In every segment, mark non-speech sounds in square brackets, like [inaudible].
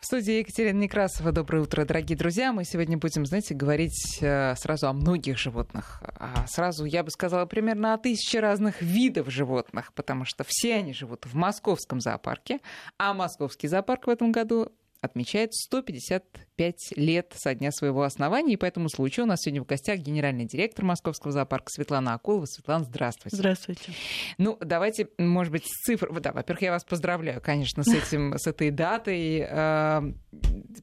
В студии Екатерина Некрасова. Доброе утро, дорогие друзья. Мы сегодня будем, знаете, говорить э, сразу о многих животных. А сразу, я бы сказала, примерно о тысяче разных видов животных, потому что все они живут в московском зоопарке, а московский зоопарк в этом году отмечает 155 лет со дня своего основания. И по этому случаю у нас сегодня в гостях генеральный директор Московского зоопарка Светлана Акулова. Светлана, здравствуйте. Здравствуйте. Ну, давайте, может быть, с цифр... Да, во-первых, я вас поздравляю, конечно, с, этим, с этой датой, а,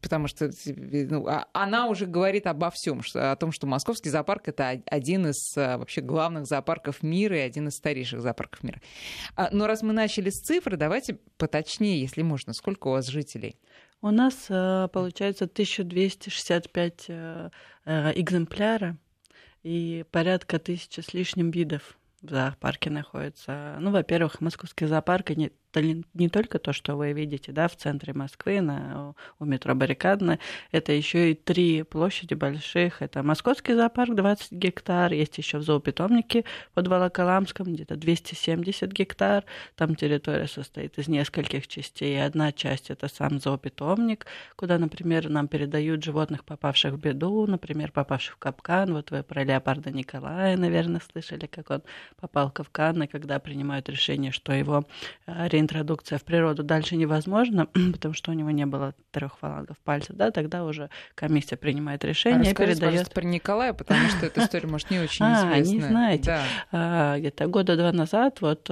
потому что ну, а, она уже говорит обо всем, о том, что Московский зоопарк — это один из а, вообще главных зоопарков мира и один из старейших зоопарков мира. Но раз мы начали с цифр, давайте поточнее, если можно. Сколько у вас жителей? У нас э, получается 1265 э, э, экземпляра и порядка тысячи с лишним видов в зоопарке находится. Ну, во-первых, московский зоопарк не не только то, что вы видите да, в центре Москвы, на, у метро Баррикадная, это еще и три площади больших. Это Московский зоопарк 20 гектар, есть еще в зоопитомнике под Волоколамском где-то 270 гектар. Там территория состоит из нескольких частей. Одна часть это сам зоопитомник, куда, например, нам передают животных, попавших в беду, например, попавших в капкан. Вот вы про леопарда Николая, наверное, слышали, как он попал в капкан, и когда принимают решение, что его реинтегрировать реинтродукция в природу дальше невозможно, [clears throat] потому что у него не было трех фалангов пальцев, да, тогда уже комиссия принимает решение а и передает. про Николая, потому что эта история, может, не очень известна. [laughs] А, не знаете. Да. А, где-то года два назад вот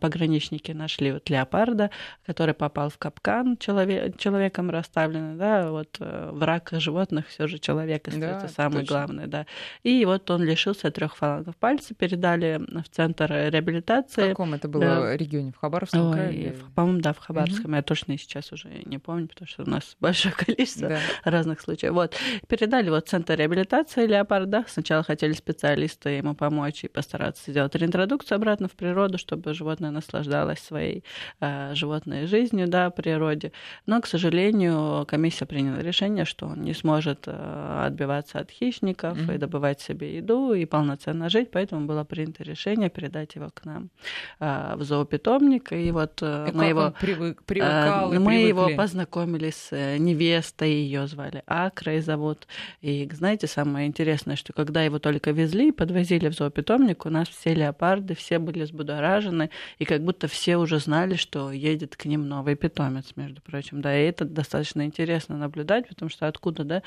пограничники нашли вот леопарда, который попал в капкан человек, человеком расставленный, да, вот э, враг животных все же человек да, самый точно. главный, да. И вот он лишился трех фалангов пальца, передали в центр реабилитации. В каком это было регионе? В Хабаровске? Хабаровском крае? По-моему, да, в Хабаровском. Угу. Я точно сейчас уже не помню, потому что у нас [laughs] большое количество да. разных случаев. Вот. Передали вот центр реабилитации леопарда. Сначала хотели специалисты ему помочь и постараться сделать реинтродукцию обратно в природу, чтобы животное наслаждалось своей э, животной жизнью, да, природе. Но, к сожалению, комиссия приняла решение, что он не сможет э, отбиваться от хищников угу. и добывать себе еду и полноценно жить, поэтому было принято решение передать его к нам э, в зоопитомник. И и вот э, и мы его привык, привыкал, э, мы привыкли. его познакомили с э, невестой, ее звали Акрой зовут. И знаете, самое интересное, что когда его только везли и подвозили в зоопитомник, у нас все леопарды, все были взбудоражены, и как будто все уже знали, что едет к ним новый питомец, между прочим. Да, и это достаточно интересно наблюдать, потому что откуда, да,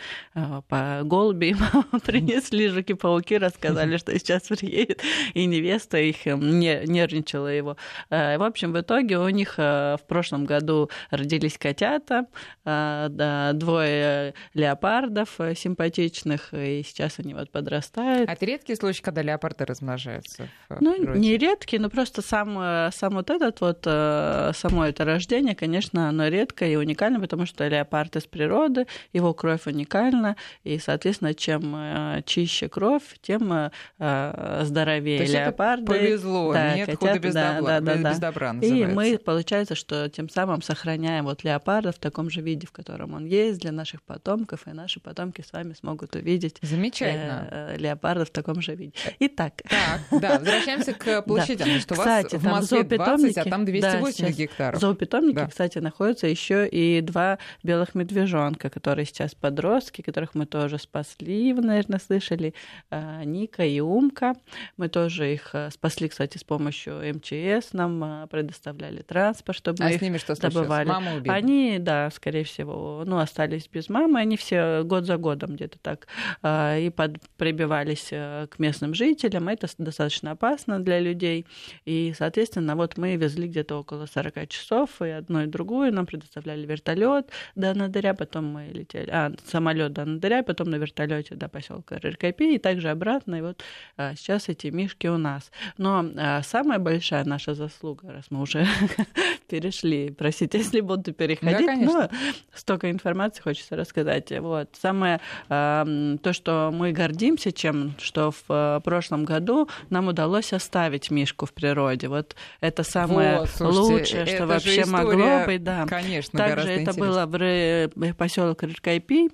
по голуби [laughs] принесли жуки-пауки, рассказали, [laughs] что сейчас приедет, и невеста их не нервничала его. В общем, в итоге у них э, в прошлом году родились котята, э, двое леопардов э, симпатичных, и сейчас они вот подрастают. А это редкий случай, когда леопарды размножаются? Ну, природе? не редкий, но просто сам, сам вот этот вот, само это рождение, конечно, оно редкое и уникально, потому что леопард из природы, его кровь уникальна, и, соответственно, чем чище кровь, тем здоровее То леопарды. повезло, да, нет котята, худа без, да, да, да, без добра называется. И мы, получается, что тем самым сохраняем вот леопарда в таком же виде, в котором он есть для наших потомков, и наши потомки с вами смогут увидеть Замечательно. Э, леопарда в таком же виде. Итак. Так, да, [laughs] возвращаемся к площадям. Да. Что кстати, у вас в Москве 20, а там 280 да, гектаров. В зоопитомнике, да. кстати, находятся еще и два белых медвежонка, которые сейчас подростки, которых мы тоже спасли, вы, наверное, слышали, э, Ника и Умка. Мы тоже их э, спасли, кстати, с помощью МЧС нам предоставили предоставляли транспорт, чтобы а мы с ними что добывали. Мама убили? Они, да, скорее всего, ну, остались без мамы. Они все год за годом где-то так а, и под, прибивались э, к местным жителям. Это достаточно опасно для людей. И, соответственно, вот мы везли где-то около 40 часов, и одну и другую нам предоставляли вертолет до Анадыря, потом мы летели, а, самолет до Анадыря, потом на вертолете до поселка Рыркопи, и также обратно. И вот а, сейчас эти мишки у нас. Но а, самая большая наша заслуга, раз мы уже [laughs] перешли. Простите, [laughs] если буду переходить. Да, конечно. Но столько информации хочется рассказать. Вот. Самое э, то, что мы гордимся чем, что в э, прошлом году нам удалось оставить Мишку в природе. Вот это самое вот, слушайте, лучшее, что вообще история, могло быть. Да. Конечно, Также это было в поселок Рыркайпи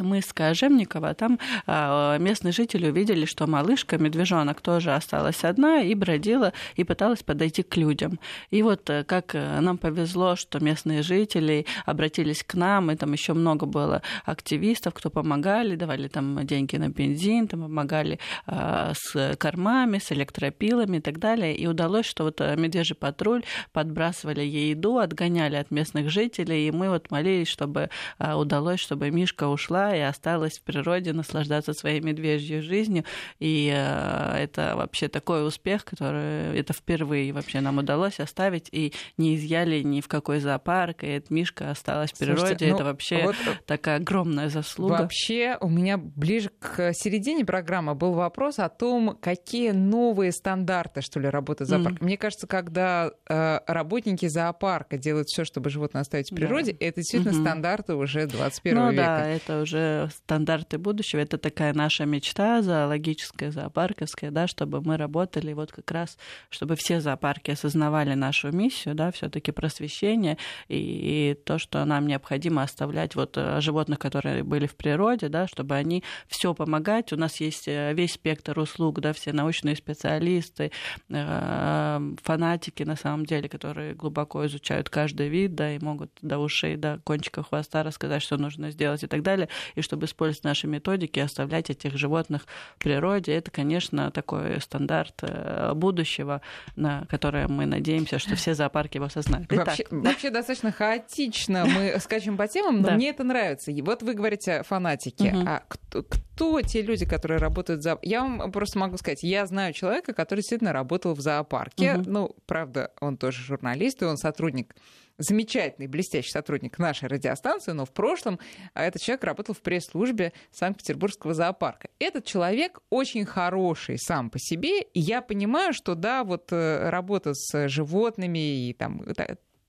мы с Кожевникова, там а, местные жители увидели, что малышка, медвежонок тоже осталась одна и бродила и пыталась подойти к людям. И вот э, как э, нам повезло, что местные жители обратились к нам, и там еще много было активистов, кто помогали, давали там деньги на бензин, там помогали а, с кормами, с электропилами и так далее. И удалось, что вот э, медвежий патруль подбрасывали ей еду, отгоняли от местных жителей, и мы вот молились, чтобы а, удалось, чтобы Мишка ушла и осталась в природе наслаждаться своей медвежьей жизнью. И э, это вообще такой успех, который это впервые вообще нам удалось оставить, и не изъяли ни в какой зоопарк, и эта Мишка осталась в природе. Слушайте, это ну, вообще вот такая огромная заслуга. Вообще у меня ближе к середине программы был вопрос о том, какие новые стандарты, что ли, работы зоопарка. Mm. Мне кажется, когда э, работники зоопарка делают все, чтобы животное оставить в природе, да. это действительно mm-hmm. стандарты уже 21 ну, века. Да, это уже уже стандарты будущего. Это такая наша мечта зоологическая, зоопарковская, да, чтобы мы работали вот как раз, чтобы все зоопарки осознавали нашу миссию, да, все таки просвещение и, и то, что нам необходимо оставлять вот э, животных, которые были в природе, да, чтобы они все помогать. У нас есть э, весь спектр услуг, да, все научные специалисты, э, фанатики, на самом деле, которые глубоко изучают каждый вид, да, и могут до ушей, до кончика хвоста рассказать, что нужно сделать и так далее и чтобы использовать наши методики, оставлять этих животных в природе, это, конечно, такой стандарт э, будущего, на которое мы надеемся, что все зоопарки его осознают. Итак. Вообще, вообще достаточно хаотично мы [laughs] скачем по темам, но да. мне это нравится. И вот вы говорите фанатики. Угу. А кто, кто те люди, которые работают за... Я вам просто могу сказать, я знаю человека, который действительно работал в зоопарке. Угу. Ну, правда, он тоже журналист, и он сотрудник замечательный, блестящий сотрудник нашей радиостанции, но в прошлом а, этот человек работал в пресс-службе Санкт-Петербургского зоопарка. Этот человек очень хороший сам по себе, и я понимаю, что да, вот э, работа с животными и там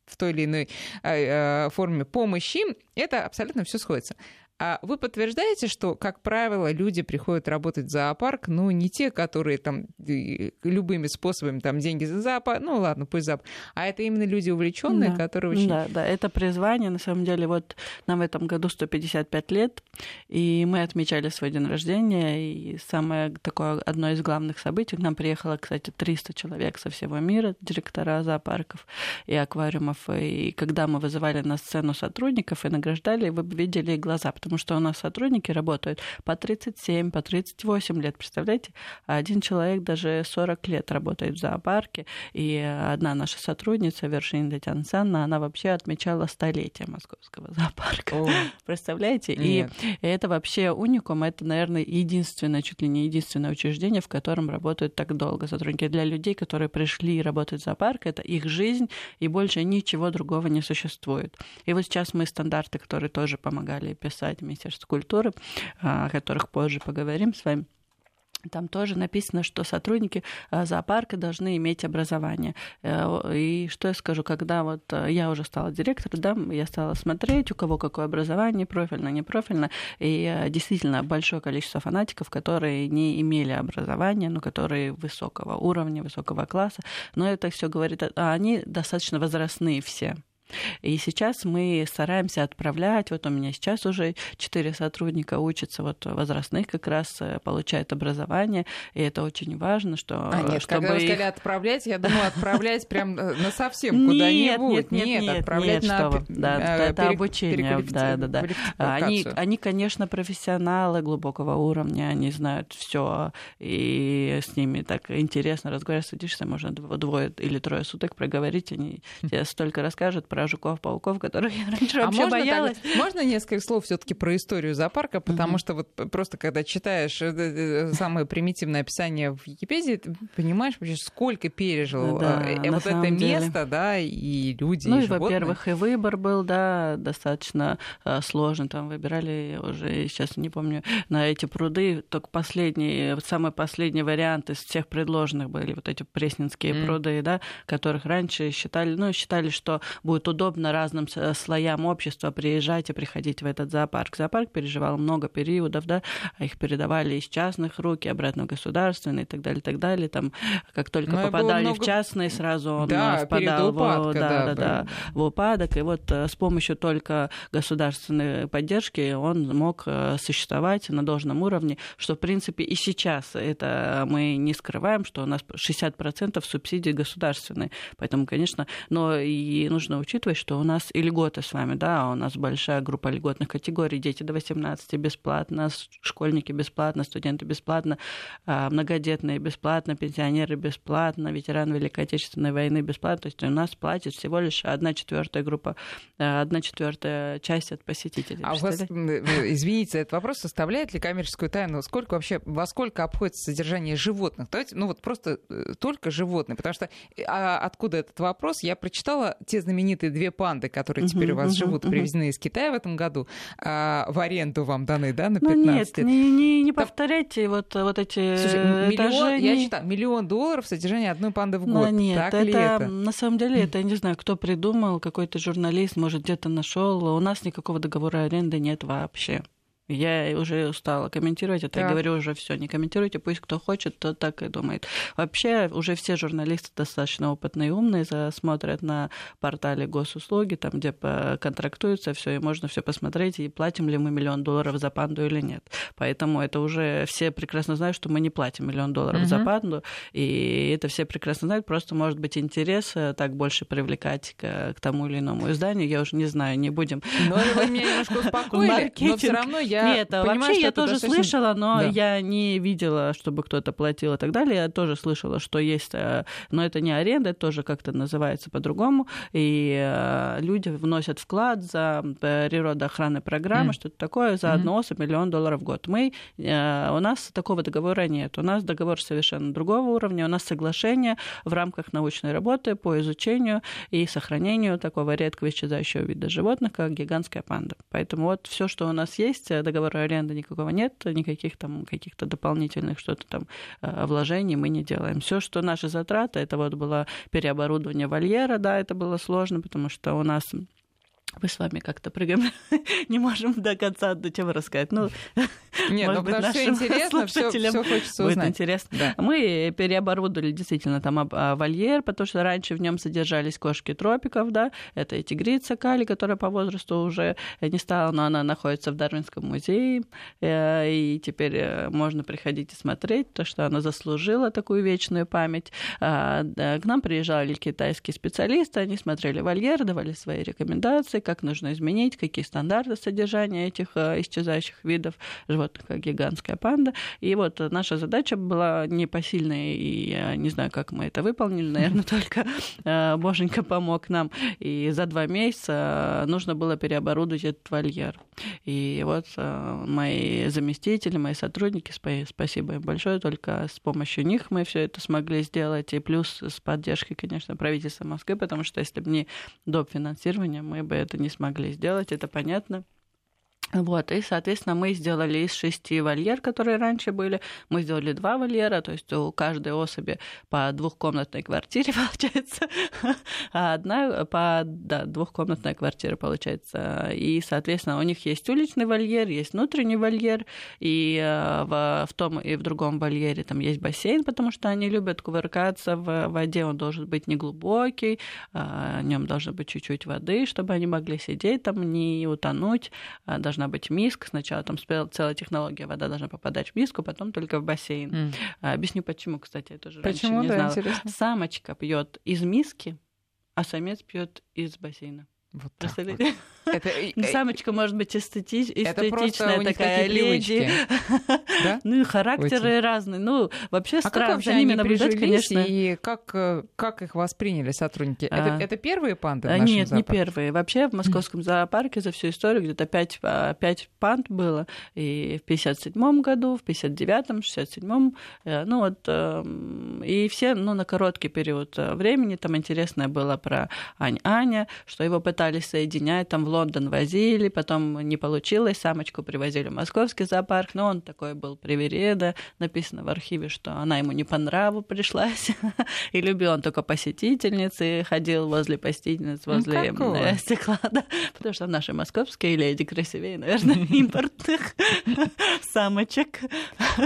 в той или иной э, форме помощи, это абсолютно все сходится. А вы подтверждаете, что, как правило, люди приходят работать в зоопарк, ну, не те, которые там любыми способами там деньги за зоопарк, ну, ладно, пусть зоопарк, а это именно люди увлеченные, да. которые очень... Да, да, это призвание, на самом деле, вот нам в этом году 155 лет, и мы отмечали свой день рождения, и самое такое, одно из главных событий, к нам приехало, кстати, 300 человек со всего мира, директора зоопарков и аквариумов, и когда мы вызывали на сцену сотрудников и награждали, вы бы видели глаза, потому потому что у нас сотрудники работают по 37, по 38 лет, представляете? Один человек даже 40 лет работает в зоопарке, и одна наша сотрудница, Вершина Татьяна Санна, она вообще отмечала столетие московского [laughs] зоопарка. О. Представляете? Нет. И это вообще уникум, это, наверное, единственное, чуть ли не единственное учреждение, в котором работают так долго сотрудники. Для людей, которые пришли работать в зоопарк, это их жизнь, и больше ничего другого не существует. И вот сейчас мы стандарты, которые тоже помогали писать Министерства культуры, о которых позже поговорим с вами. Там тоже написано, что сотрудники а, зоопарка должны иметь образование. Э, и что я скажу, когда вот э, я уже стала директором, да, я стала смотреть, у кого какое образование, профильно, не профильно, и э, действительно большое количество фанатиков, которые не имели образования, но которые высокого уровня, высокого класса, но это все говорит, а они достаточно возрастные все. И сейчас мы стараемся отправлять, вот у меня сейчас уже четыре сотрудника учатся, вот возрастных как раз э, получают образование, и это очень важно, что... А, нет, чтобы когда вы сказали отправлять, я думаю, отправлять прям э, на совсем куда-нибудь. Нет, нет, нет, отправлять на... Да, э, это обучение, да, да, да. Они, они, конечно, профессионалы глубокого уровня, они знают все, и с ними так интересно разговаривать, садишься, можно двое или трое суток проговорить, они [laughs] тебе столько расскажут про про жуков, пауков, которых я раньше а вообще можно боялась. Так, можно несколько слов все-таки про историю зоопарка, потому mm-hmm. что вот просто когда читаешь э, э, э, самое примитивное описание в Википедии, ты понимаешь вообще, сколько пережил да, вот это деле. место, да, и люди, ну, и, и во-первых, и выбор был, да, достаточно сложный. Там выбирали уже, сейчас не помню, на эти пруды, только последний, самый последний вариант из всех предложенных были вот эти пресненские mm. пруды, да, которых раньше считали, ну, считали, что будет удобно разным слоям общества приезжать и приходить в этот зоопарк. Зоопарк переживал много периодов, да, их передавали из частных рук и обратно в государственные и так далее, и так далее. Там, как только Но попадали много... в частные, сразу он да, впадал упадка, в, да, да, да, да, в упадок. И вот с помощью только государственной поддержки он мог существовать на должном уровне, что, в принципе, и сейчас это мы не скрываем, что у нас 60% субсидий государственные. Поэтому, конечно, но и нужно учитывать, что у нас и льготы с вами, да, у нас большая группа льготных категорий, дети до 18 бесплатно, школьники бесплатно, студенты бесплатно, а, многодетные бесплатно, пенсионеры бесплатно, ветераны Великой Отечественной войны бесплатно. То есть у нас платит всего лишь одна четвертая группа, а, одна четвертая часть от посетителей. А у вас, извините, этот вопрос составляет ли коммерческую тайну? Сколько вообще, во сколько обходится содержание животных? Давайте, ну вот просто э, только животные, потому что а откуда этот вопрос? Я прочитала те знаменитые две панды, которые теперь у вас живут, привезены из Китая в этом году, а, в аренду вам даны, да, на 15 ну, нет, лет? Не, не, не повторяйте вот, вот эти миллион, я читаю, миллион долларов содержание одной панды в год. Ну, нет, так это? На самом деле, это я не знаю, кто придумал, какой-то журналист, может, где-то нашел. У нас никакого договора аренды нет вообще. Я уже устала комментировать это. Так. Я говорю уже все, не комментируйте, пусть кто хочет, то так и думает. Вообще уже все журналисты достаточно опытные и умные, смотрят на портале госуслуги, там, где контрактуются все, и можно все посмотреть, и платим ли мы миллион долларов за панду или нет. Поэтому это уже все прекрасно знают, что мы не платим миллион долларов угу. за панду, и это все прекрасно знают, просто может быть интерес э, так больше привлекать к, к тому или иному изданию, я уже не знаю, не будем. Но вы меня немножко успокоили, но все равно я нет, понимаю, вообще я тоже достаточно... слышала, но да. я не видела, чтобы кто-то платил и так далее. Я тоже слышала, что есть, э, но это не аренда, это тоже как-то называется по-другому. И э, люди вносят вклад за природоохранные программы, mm. что-то такое, за mm-hmm. одну особь миллион долларов в год. Мы, э, у нас такого договора нет. У нас договор совершенно другого уровня. У нас соглашение в рамках научной работы по изучению и сохранению такого редкого исчезающего вида животных, как гигантская панда. Поэтому вот все, что у нас есть, договора аренды никакого нет, никаких там каких-то дополнительных что-то там э, вложений мы не делаем. Все, что наши затраты, это вот было переоборудование вольера, да, это было сложно, потому что у нас мы с вами как-то прыгаем, [laughs] не можем до конца до чего рассказать. Ну, Нет, ну потому что интересно, все, все хочется узнать. Будет интересно. Да. Мы переоборудовали действительно там а, вольер, потому что раньше в нем содержались кошки тропиков, да, это и тигрица Кали, которая по возрасту уже не стала, но она находится в Дарвинском музее, э, и теперь э, можно приходить и смотреть, то, что она заслужила такую вечную память. А, к нам приезжали китайские специалисты, они смотрели вольер, давали свои рекомендации, как нужно изменить, какие стандарты содержания этих э, исчезающих видов животных, как гигантская панда. И вот наша задача была непосильная, и я не знаю, как мы это выполнили, наверное, [laughs] только э, Боженька помог нам. И за два месяца нужно было переоборудовать этот вольер. И вот э, мои заместители, мои сотрудники, спасибо им большое, только с помощью них мы все это смогли сделать, и плюс с поддержкой, конечно, правительства Москвы, потому что если бы не доп. финансирование, мы бы это не смогли сделать, это понятно. Вот, и, соответственно, мы сделали из шести вольер, которые раньше были, мы сделали два вольера, то есть у каждой особи по двухкомнатной квартире [laughs] получается, а одна по да, двухкомнатная квартира получается. И, соответственно, у них есть уличный вольер, есть внутренний вольер, и э, в, в том и в другом вольере там есть бассейн, потому что они любят кувыркаться в воде, он должен быть неглубокий, а, в нем должно быть чуть-чуть воды, чтобы они могли сидеть там, не утонуть, а, должна быть миска. Сначала там целая технология, вода должна попадать в миску, потом только в бассейн. Mm. Объясню почему, кстати, я тоже почему, раньше не да, знала. Интересно. Самочка пьет из миски, а самец пьет из бассейна. Вот так вот. Это... Ну, самочка может быть эстети... эстетичная такая леди. [laughs] Да? Ну и характеры Очень. разные. Ну, вообще а странно как за ними наблюдать, конечно. И как, э, как их восприняли сотрудники? А... Это, это первые панды в а, нашем Нет, зоопарке? не первые. Вообще в московском зоопарке за всю историю где-то 5, 5 панд было. И в 57 году, в 59-м, 67-м. Э, ну вот, эм, и все, ну, на короткий период э, времени. Там интересное было про Ань Аня, что его пытались пытались соединять, там в Лондон возили, потом не получилось, самочку привозили в московский зоопарк, но он такой был привереда, написано в архиве, что она ему не по нраву пришлась, [laughs] и любил он только посетительницы, ходил возле посетительниц, ну, возле ну, стекла, [laughs] да, потому что наши московские леди красивее, наверное, [laughs] импортных самочек.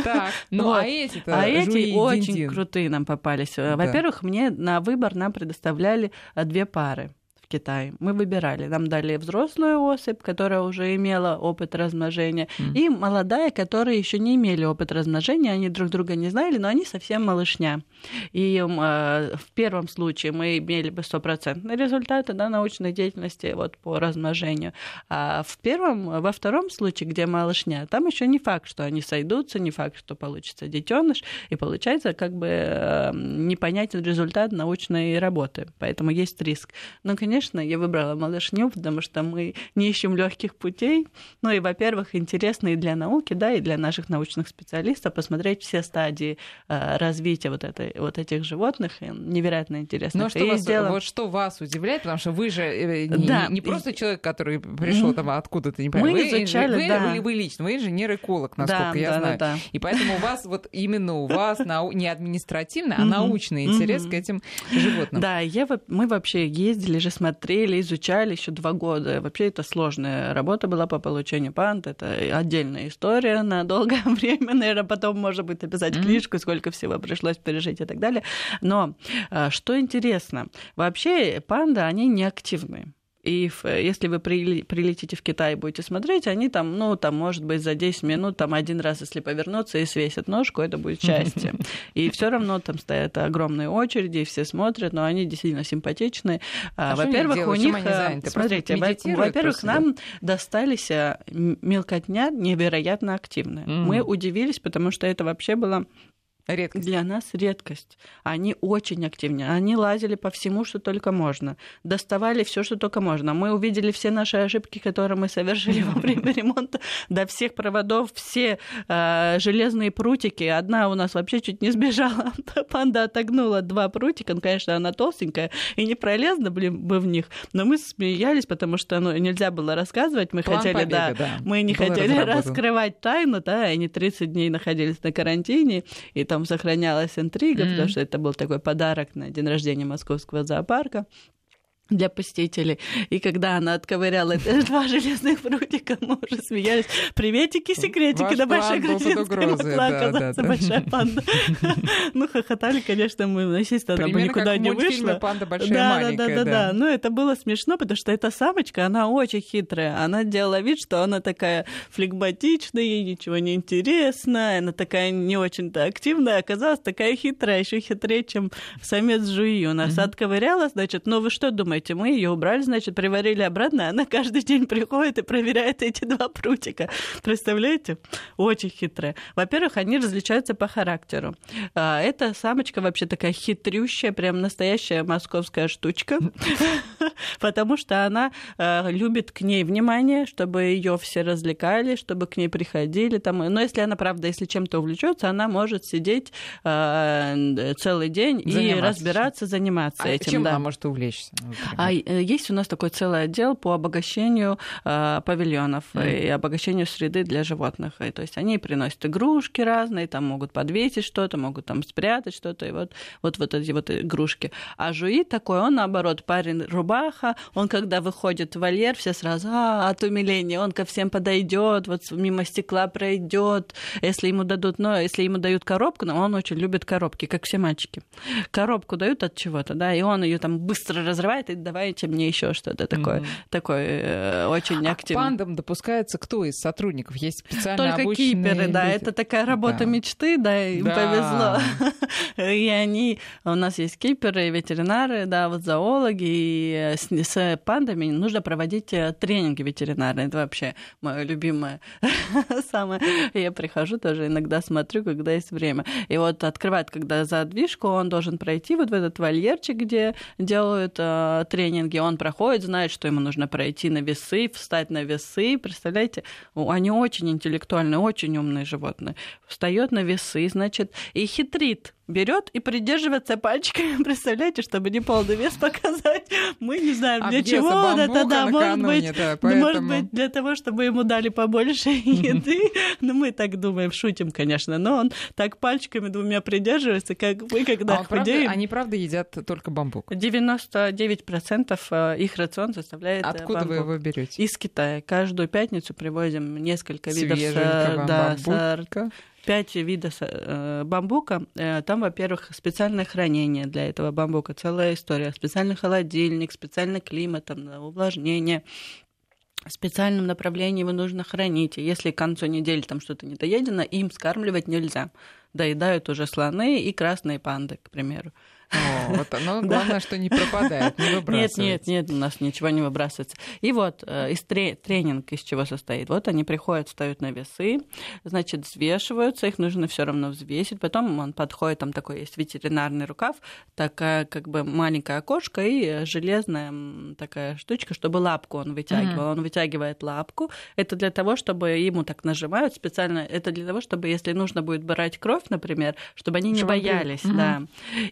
Так, ну а эти А эти очень крутые нам попались. Во-первых, мне на выбор нам предоставляли две пары в Китае. Мы выбирали. Нам дали взрослую особь, которая уже имела опыт размножения, mm. и молодая, которая еще не имели опыт размножения, они друг друга не знали, но они совсем малышня. И э, в первом случае мы имели бы стопроцентные результаты да, научной деятельности вот, по размножению. А в первом, во втором случае, где малышня, там еще не факт, что они сойдутся, не факт, что получится детеныш, и получается как бы э, непонятен результат научной работы. Поэтому есть риск. Но, конечно, конечно, я выбрала малышню, потому что мы не ищем легких путей. Ну и, во-первых, интересно и для науки, да, и для наших научных специалистов посмотреть все стадии э, развития вот, этой, вот этих животных. Невероятно интересно. Но что вас, сделала... вот что вас удивляет, потому что вы же э, не, да. не просто человек, который пришел там откуда-то, не понимаю. Мы вы, изучали, вы, да. вы, вы лично, вы инженер-эколог, насколько да, я да, знаю. Да, да. И поэтому у вас вот именно у вас [laughs] не административный, а научный интерес к этим животным. Да, я, мы вообще ездили же смотрели, изучали еще два года. Вообще это сложная работа была по получению панд. Это отдельная история на долгое [laughs] время. Наверное, потом, может быть, написать mm-hmm. книжку, сколько всего пришлось пережить и так далее. Но а, что интересно, вообще панды, они неактивные. И если вы прилетите в Китай и будете смотреть, они там, ну, там, может быть, за 10 минут, там, один раз, если повернуться и свесят ножку, это будет счастье. [laughs] И все равно там стоят огромные очереди, все смотрят, но они действительно симпатичные. А во-первых, у них, э, смотрите, во-первых, нам достались э, мелкотня невероятно активная. Мы удивились, потому что это вообще было Редкость. Для нас редкость. Они очень активны. Они лазили по всему, что только можно. Доставали все, что только можно. Мы увидели все наши ошибки, которые мы совершили во время [laughs] ремонта. До всех проводов, все э, железные прутики. Одна у нас вообще чуть не сбежала. [laughs] Панда отогнула два прутика. Ну, конечно, она толстенькая и не пролезла блин, бы в них. Но мы смеялись, потому что ну, нельзя было рассказывать. Мы План хотели, побега, да, да, мы не хотели раскрывать тайну, да, они 30 дней находились на карантине, и там там сохранялась интрига, mm-hmm. потому что это был такой подарок на день рождения Московского зоопарка для посетителей. И когда она отковыряла [laughs] два железных прутика, мы уже смеялись. Приветики, секретики Ваш на Большой Грузинской [laughs] могла да, большая да. [laughs] панда. Ну, хохотали, конечно, мы, ну, естественно, она бы никуда не вышла. панда большая да. Да, да, да, да. Но это было смешно, потому что эта самочка, она очень хитрая. Она делала вид, что она такая флегматичная, ей ничего не интересно, она такая не очень-то активная, оказалась такая хитрая, еще хитрее, чем самец Жуи. У нас отковыряла, значит, ну вы что думаете, думаете, мы ее убрали, значит, приварили обратно, она каждый день приходит и проверяет эти два прутика. Представляете? Очень хитрая. Во-первых, они различаются по характеру. А, эта самочка вообще такая хитрющая, прям настоящая московская штучка, [laughs] потому что она а, любит к ней внимание, чтобы ее все развлекали, чтобы к ней приходили. Там. Но если она, правда, если чем-то увлечется, она может сидеть а, целый день и разбираться, заниматься этим. Чем она может увлечься? А э, есть у нас такой целый отдел по обогащению э, павильонов mm. и обогащению среды для животных. И, то есть они приносят игрушки разные, там могут подвесить что-то, могут там спрятать что-то, и вот, вот, вот эти вот игрушки. А Жуи такой, он наоборот, парень рубаха, он когда выходит в вольер, все сразу а, от умиления, он ко всем подойдет, вот мимо стекла пройдет, если ему дадут, но если ему дают коробку, но он очень любит коробки, как все мальчики. Коробку дают от чего-то, да, и он ее там быстро разрывает и давайте мне еще что-то такое, mm-hmm. такое э, очень активное. А пандам допускается кто из сотрудников? Есть специально Только киперы, люди. да, это такая работа да. мечты, да, им да. повезло. [laughs] и они, у нас есть киперы, ветеринары, да, вот зоологи, и с, с пандами нужно проводить э, тренинги ветеринарные, это вообще мое любимое [laughs] самое. Я прихожу тоже иногда смотрю, когда есть время. И вот открывает, когда задвижку, он должен пройти вот в этот вольерчик, где делают э, тренинги, он проходит, знает, что ему нужно пройти на весы, встать на весы. Представляете, они очень интеллектуальные, очень умные животные. Встает на весы, значит, и хитрит берет и придерживается пальчиками, [laughs] представляете, чтобы не полный вес показать. Мы не знаем, для чего это, да, может быть, да, поэтому... может быть, для того, чтобы ему дали побольше [laughs] еды. Ну, мы так думаем, шутим, конечно, но он так пальчиками двумя придерживается, как мы, когда а худеем. Правда, они, правда, едят только бамбук? 99% э, их рацион составляет э, Откуда бамбук. вы его берете? Из Китая. Каждую пятницу привозим несколько видов да, бамбука пять видов э, бамбука. Э, там, во-первых, специальное хранение для этого бамбука, целая история. Специальный холодильник, специальный климат, там, увлажнение. В специальном направлении его нужно хранить. если к концу недели там что-то недоедено, им скармливать нельзя. Доедают уже слоны и красные панды, к примеру. О, вот оно [laughs] главное, что не пропадает, не выбрасывается. Нет, нет, нет, у нас ничего не выбрасывается. И вот э, из тренинг из чего состоит? Вот они приходят, встают на весы, значит, взвешиваются, их нужно все равно взвесить. Потом он подходит, там такой есть ветеринарный рукав, такая как бы маленькая окошко и железная такая штучка, чтобы лапку он вытягивал. Он вытягивает лапку. Это для того, чтобы ему так нажимают специально. Это для того, чтобы, если нужно будет брать кровь, например, чтобы они не боялись, да.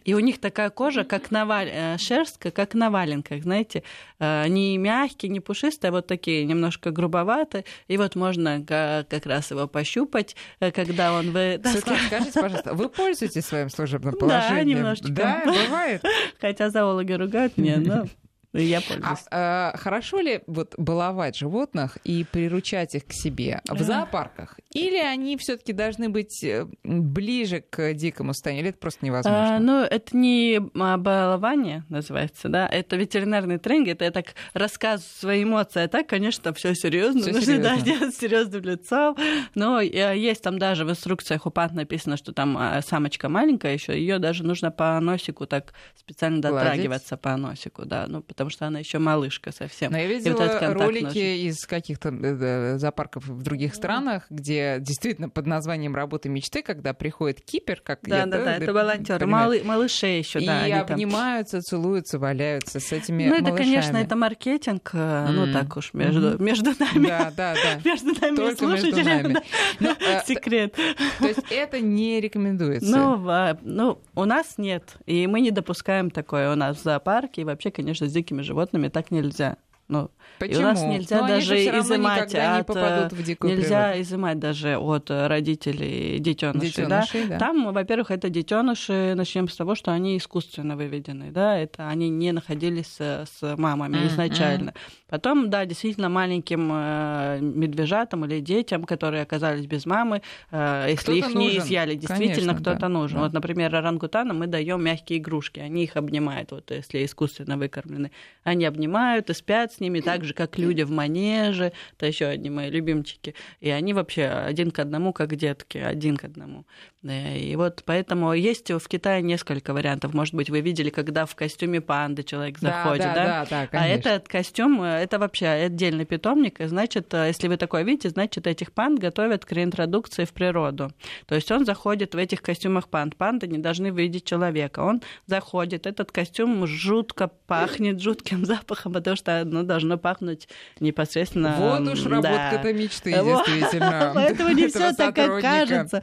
И у них такая кожа, как на валь... Э, шерстка, как на валенках, знаете, э, не мягкие, не пушистые, а вот такие немножко грубоватые. И вот можно как раз его пощупать, э, когда он... Вы... Светлана, скажите, пожалуйста, вы пользуетесь своим служебным [laughs] положением? Да, немножечко. Да, бывает? Хотя зоологи ругают меня, но... Ну, я пользуюсь. А, а хорошо ли вот баловать животных и приручать их к себе в зоопарках? Или они все-таки должны быть э, ближе к дикому состоянию? Или это просто невозможно? А, ну, это не балование называется, да, это ветеринарный тренинг, это я так рассказываю свои эмоции, а так, конечно, все серьезно, всё нужно серьезно. Да, делать серьезным лицом. Но э, есть там даже в инструкциях у написано, что там а, самочка маленькая еще, ее даже нужно по носику так специально дотрагиваться по носику, да, ну, потому потому что она еще малышка совсем. Но я видела вот ролики нужен. из каких-то э, зоопарков в других странах, где действительно под названием «Работа мечты», когда приходит кипер, как да, я, да, да, это волонтеры, малы, малыши еще, и да, и обнимаются, там... целуются, валяются с этими Ну малышами. это, конечно, это маркетинг, mm. ну так уж между mm-hmm. между нами, да, да, да, [laughs] между нами Только слушателями, между нами. Но, э, [laughs] секрет. То есть это не рекомендуется. Ну, ну, у нас нет, и мы не допускаем такое у нас в зоопарке и вообще, конечно, с дикими животными так нельзя. Ну, Почему? И у нас нельзя Но даже изымать от, в дикую нельзя природу. изымать даже от родителей детенышей. Да? да. Там, во-первых, это детеныши. Начнем с того, что они искусственно выведены, да, это они не находились с, с мамами mm-hmm. изначально. Потом, да, действительно маленьким э, медвежатам или детям, которые оказались без мамы, э, если кто-то их нужен. не изъяли, действительно Конечно, кто-то да, нужен. да. Вот, например, орангутанам мы даем мягкие игрушки, они их обнимают, вот если искусственно выкормлены, они обнимают и спят с ними так же, как люди в манеже, это еще одни мои любимчики, и они вообще один к одному, как детки, один к одному. И вот поэтому есть в Китае несколько вариантов. Может быть, вы видели, когда в костюме панды человек заходит, да? да? Да, да, а конечно. этот костюм, это вообще отдельный питомник, и значит, если вы такое видите, значит, этих панд готовят к реинтродукции в природу. То есть он заходит в этих костюмах панд. Панды не должны видеть человека. Он заходит, этот костюм жутко пахнет жутким [laughs] запахом, потому что оно должно пахнуть непосредственно... Вот уж да. работка-то мечты, Вот. действительно. [laughs] Поэтому не все так, как кажется.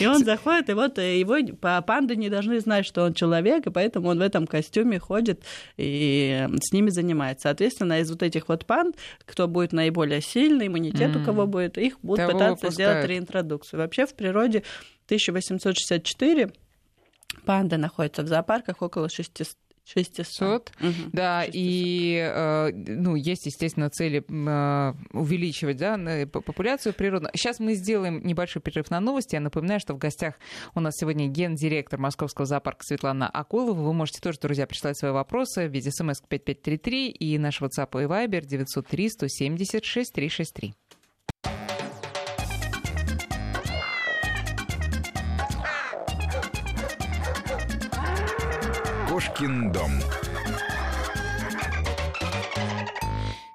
И он заходит, и вот его па- панды не должны знать, что он человек, и поэтому он в этом костюме ходит и э, с ними занимается. Соответственно, из вот этих вот панд, кто будет наиболее сильный, иммунитет у кого будет, их будут пытаться сделать реинтродукцию. Вообще в природе 1864 панды находятся в зоопарках около 600. 600. Сот. Мгм. Да, 600. и э, ну, есть, естественно, цели э, увеличивать да, п- популяцию природную. Сейчас мы сделаем небольшой перерыв на новости. Я напоминаю, что в гостях у нас сегодня гендиректор Московского зоопарка Светлана Акулова. Вы можете тоже, друзья, прислать свои вопросы в виде смс 5533 и наш WhatsApp и Viber 903 176 363. Кошкин дом.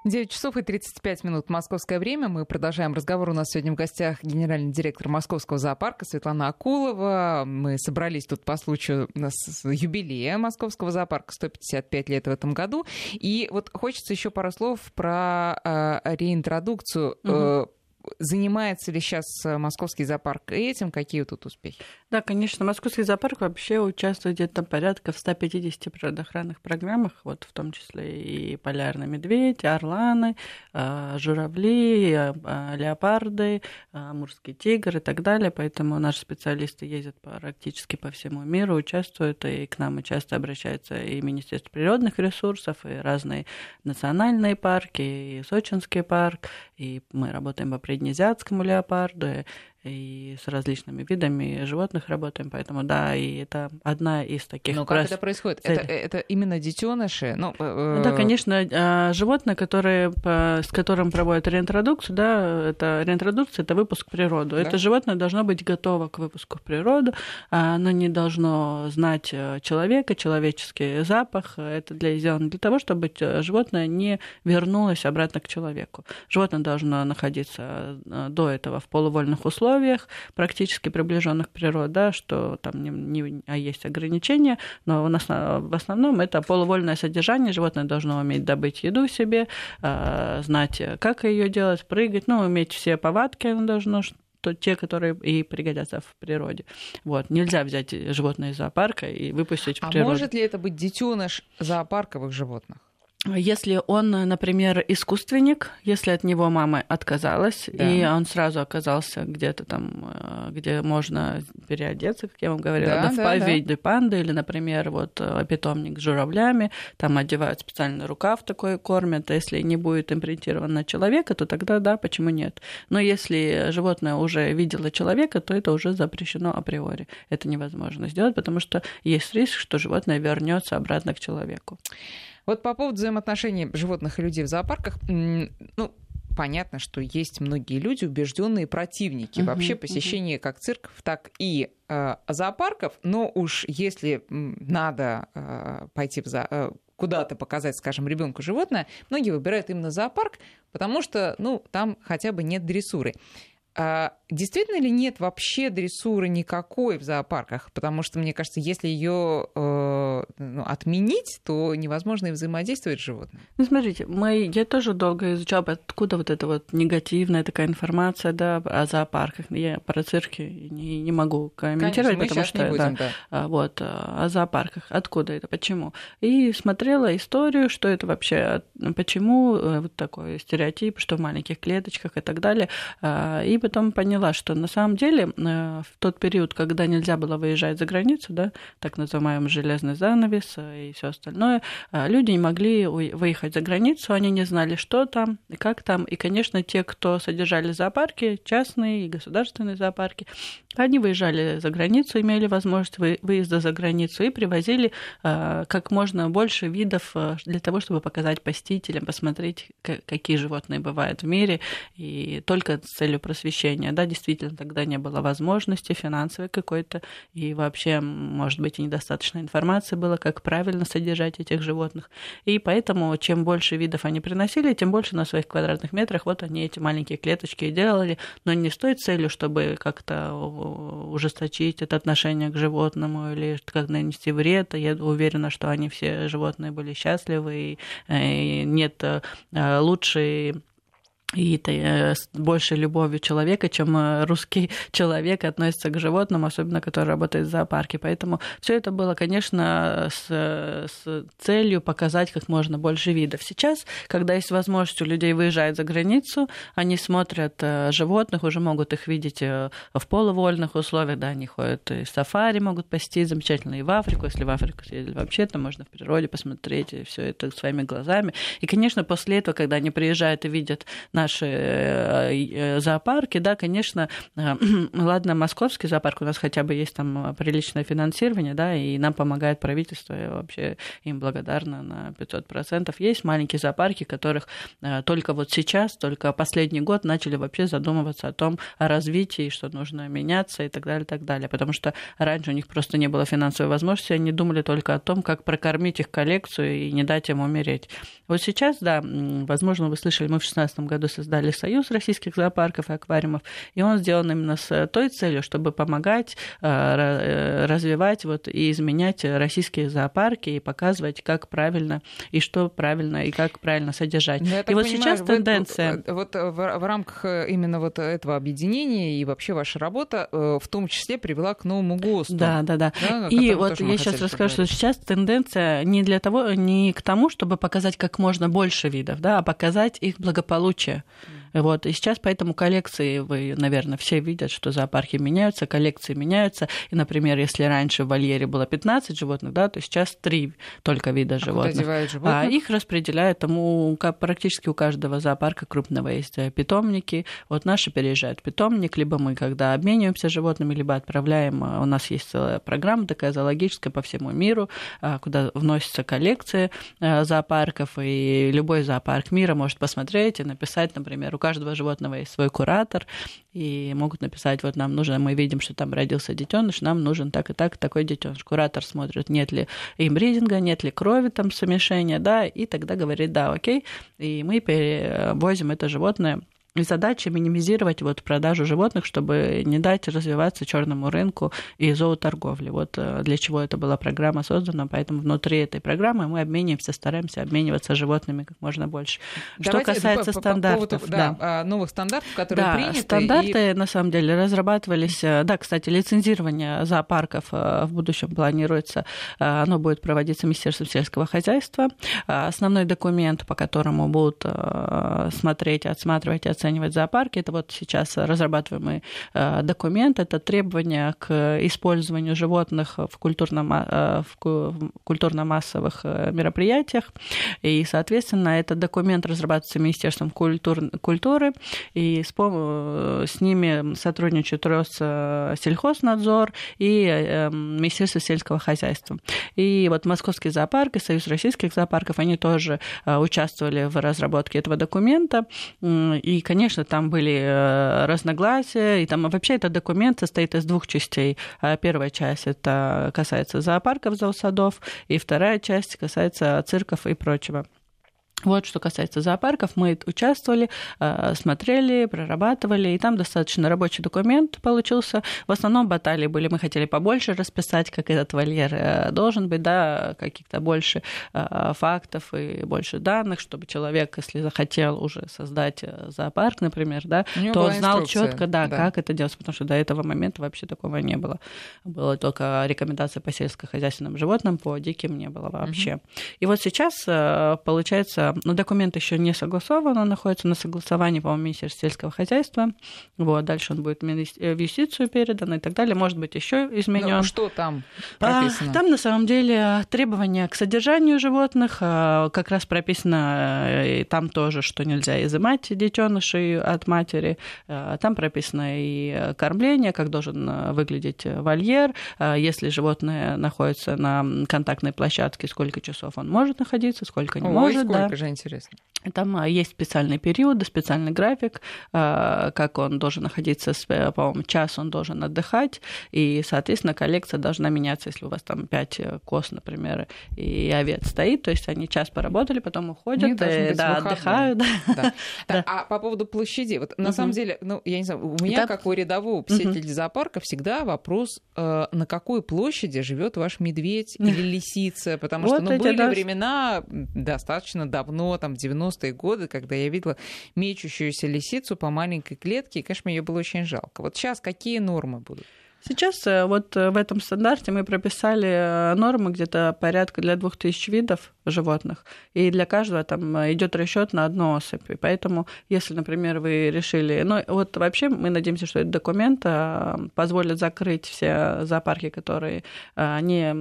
9 часов и 35 минут московское время. Мы продолжаем разговор. У нас сегодня в гостях генеральный директор Московского зоопарка Светлана Акулова. Мы собрались тут по случаю юбилея Московского зоопарка, 155 лет в этом году. И вот хочется еще пару слов про э, реинтродукцию. Угу занимается ли сейчас э, Московский зоопарк этим? Какие тут успехи? Да, конечно, Московский зоопарк вообще участвует где-то порядка в 150 природоохранных программах, вот в том числе и полярный медведь, орланы, а, журавли, а, леопарды, амурский тигр и так далее. Поэтому наши специалисты ездят практически по всему миру, участвуют, и к нам часто обращаются и Министерство природных ресурсов, и разные национальные парки, и Сочинский парк, и мы работаем по среднеазиатскому леопарду, и с различными видами животных работаем, поэтому да, и это одна из таких. Но как это происходит? Это, это именно детеныши? Ну, э... Да, конечно, а, животные, которые, с которым проводят реинтродукцию, да, это реинтродукция, это выпуск в природу. Да? Это животное должно быть готово к выпуску в природу, а оно не должно знать э, человека, человеческий запах. Это для, сделано для того, чтобы э, животное не вернулось обратно к человеку. Животное должно находиться э, до этого в полувольных условиях условиях, практически приближенных к природе, да, что там не, не, а есть ограничения, но в основном это полувольное содержание. Животное должно уметь добыть еду себе, а, знать, как ее делать, прыгать, ну, иметь все повадки оно должно, то те, которые и пригодятся в природе. Вот. Нельзя взять животное из зоопарка и выпустить в а природу. А может ли это быть детеныш зоопарковых животных? Если он, например, искусственник, если от него мама отказалась, да. и он сразу оказался где-то там, э, где можно переодеться, как я вам говорила, да, да, в да, виде да. панды, или, например, вот э, питомник с журавлями, там одевают специальный рукав такой, кормят, а если не будет импринтирован на человека, то тогда да, почему нет? Но если животное уже видело человека, то это уже запрещено априори. Это невозможно сделать, потому что есть риск, что животное вернется обратно к человеку. Вот по поводу взаимоотношений животных и людей в зоопарках, ну, понятно, что есть многие люди, убежденные противники uh-huh, вообще посещения uh-huh. как цирков, так и э, зоопарков. Но уж если надо э, пойти в зо... Э, куда-то показать, скажем, ребенку животное, многие выбирают именно зоопарк, потому что, ну, там хотя бы нет дрессуры. А действительно ли нет вообще дрессуры никакой в зоопарках? Потому что, мне кажется, если ее э, ну, отменить, то невозможно и взаимодействовать с животным. Ну, смотрите, мы, я тоже долго изучала, откуда вот эта вот негативная такая информация да, о зоопарках. Я про цирки не, не могу комментировать, Конечно, потому что будем, да, да. Вот, о зоопарках. Откуда это, почему? И смотрела историю, что это вообще, почему э, вот такой стереотип, что в маленьких клеточках и так далее. А, и потом поняла, что на самом деле э, в тот период, когда нельзя было выезжать за границу, да, так называемый железный занавес э, и все остальное, э, люди не могли выехать за границу, они не знали, что там и как там. И, конечно, те, кто содержали зоопарки, частные и государственные зоопарки, они выезжали за границу, имели возможность выезда за границу и привозили как можно больше видов для того, чтобы показать посетителям, посмотреть, какие животные бывают в мире, и только с целью просвещения посещения. Да, действительно, тогда не было возможности финансовой какой-то, и вообще, может быть, и недостаточно информации было, как правильно содержать этих животных. И поэтому, чем больше видов они приносили, тем больше на своих квадратных метрах вот они эти маленькие клеточки делали, но не с той целью, чтобы как-то ужесточить это отношение к животному или как нанести вред. Я уверена, что они все животные были счастливы, и э, нет э, лучшей и это э, с большей любовью человека, чем э, русский [laughs] человек относится к животным, особенно который работает в зоопарке. Поэтому все это было, конечно, с, с целью показать как можно больше видов. Сейчас, когда есть возможность у людей выезжать за границу, они смотрят э, животных, уже могут их видеть в полувольных условиях, да, они ходят и сафари могут посетить замечательно, и в Африку, если в Африку съездили вообще, то можно в природе посмотреть все это своими глазами. И, конечно, после этого, когда они приезжают и видят на наши зоопарки, да, конечно, [clears throat] ладно, московский зоопарк, у нас хотя бы есть там приличное финансирование, да, и нам помогает правительство, я вообще им благодарна на 500%. Есть маленькие зоопарки, которых только вот сейчас, только последний год начали вообще задумываться о том, о развитии, что нужно меняться и так далее, и так далее. Потому что раньше у них просто не было финансовой возможности, они думали только о том, как прокормить их коллекцию и не дать им умереть. Вот сейчас, да, возможно, вы слышали, мы в 2016 году создали Союз российских зоопарков и аквариумов, и он сделан именно с той целью, чтобы помогать э, э, развивать вот и изменять российские зоопарки и показывать, как правильно и что правильно и как правильно содержать. Ну, и вот понимаю, сейчас тенденция. Вы, вот в, в рамках именно вот этого объединения и вообще ваша работа э, в том числе привела к новому ГОСТу. Да, да, да. да и вот я сейчас расскажу, что сейчас тенденция не для того, не к тому, чтобы показать как можно больше видов, да, а показать их благополучие. Yeah. Mm. Вот. И сейчас поэтому коллекции, вы, наверное, все видят, что зоопарки меняются, коллекции меняются. И, например, если раньше в вольере было 15 животных, да, то сейчас 3 только вида а животных. животных. А их распределяют тому, практически у каждого зоопарка крупного есть э, питомники. Вот наши переезжают в питомник, либо мы, когда обмениваемся животными, либо отправляем, э, у нас есть целая программа такая зоологическая по всему миру, э, куда вносятся коллекции зоопарков, и любой зоопарк мира может посмотреть и написать, например, каждого животного есть свой куратор, и могут написать, вот нам нужно, мы видим, что там родился детеныш, нам нужен так и так такой детеныш. Куратор смотрит, нет ли имбридинга, нет ли крови там смешения, да, и тогда говорит, да, окей, и мы перевозим это животное и задача минимизировать вот продажу животных, чтобы не дать развиваться черному рынку и зооторговле. Вот э, для чего эта была программа создана, поэтому внутри этой программы мы обмениваемся, стараемся обмениваться животными как можно больше. Давайте что касается по, стандартов, по поводу, да, да. А, новых стандартов, которые да, приняты. Стандарты и... на самом деле разрабатывались. Э, да, кстати, лицензирование зоопарков э, в будущем планируется. Оно будет проводиться Министерством сельского хозяйства. Основной документ, по которому будут смотреть, отсматривать, оценивать оценивать зоопарки. Это вот сейчас разрабатываемый э, документ, это требования к использованию животных в, культурно, э, в культурно-массовых э, мероприятиях. И, соответственно, этот документ разрабатывается Министерством культур, культуры, и с, с ними сотрудничают Россельхознадзор и Министерство сельского хозяйства. И вот Московский зоопарк и Союз российских зоопарков, они тоже участвовали в разработке этого документа. И, конечно, там были э, разногласия, и там вообще этот документ состоит из двух частей. А первая часть это касается зоопарков, зоосадов, и вторая часть касается цирков и прочего. Вот что касается зоопарков, мы участвовали, э, смотрели, прорабатывали, и там достаточно рабочий документ получился. В основном баталии были, мы хотели побольше расписать, как этот вольер э, должен быть, да, каких-то больше э, фактов и больше данных, чтобы человек, если захотел уже создать зоопарк, например, да, то он знал четко, да, да, как это делать, потому что до этого момента вообще такого не было. Было только рекомендации по сельскохозяйственным животным, по диким не было вообще. Угу. И вот сейчас получается но документ еще не согласован, он находится на согласовании, по-моему, Министерства сельского хозяйства. Вот, дальше он будет э, в юстицию передан и так далее. Может быть, еще изменен. Ну, что там прописано? А, там, на самом деле, требования к содержанию животных. А, как раз прописано э, и там тоже, что нельзя изымать детенышей от матери. А, там прописано и кормление, как должен выглядеть вольер. А, если животное находится на контактной площадке, сколько часов он может находиться, сколько не Ой, может. Сколько да. Же интересно. Там а, есть специальный период, специальный график, а, как он должен находиться, по-моему, час он должен отдыхать, и, соответственно, коллекция должна меняться, если у вас там 5 э, коз, например, и овец стоит, то есть они час поработали, потом уходят, и, э, да, отдыхают. Да. [laughs] Да. А по поводу площади, вот на самом деле, ну, я не знаю, у меня, как у рядового посетителя зоопарка, всегда вопрос, э, на какой площади живет ваш медведь или лисица, потому что, ну, были времена достаточно давно, там, 90 90-е годы, когда я видела мечущуюся лисицу по маленькой клетке, и, конечно, мне ее было очень жалко. Вот сейчас какие нормы будут? Сейчас э, вот в этом стандарте мы прописали нормы где-то порядка для 2000 видов животных, и для каждого там идет расчет на одну особь. И поэтому, если, например, вы решили... Ну, вот вообще мы надеемся, что этот документ позволит закрыть все зоопарки, которые не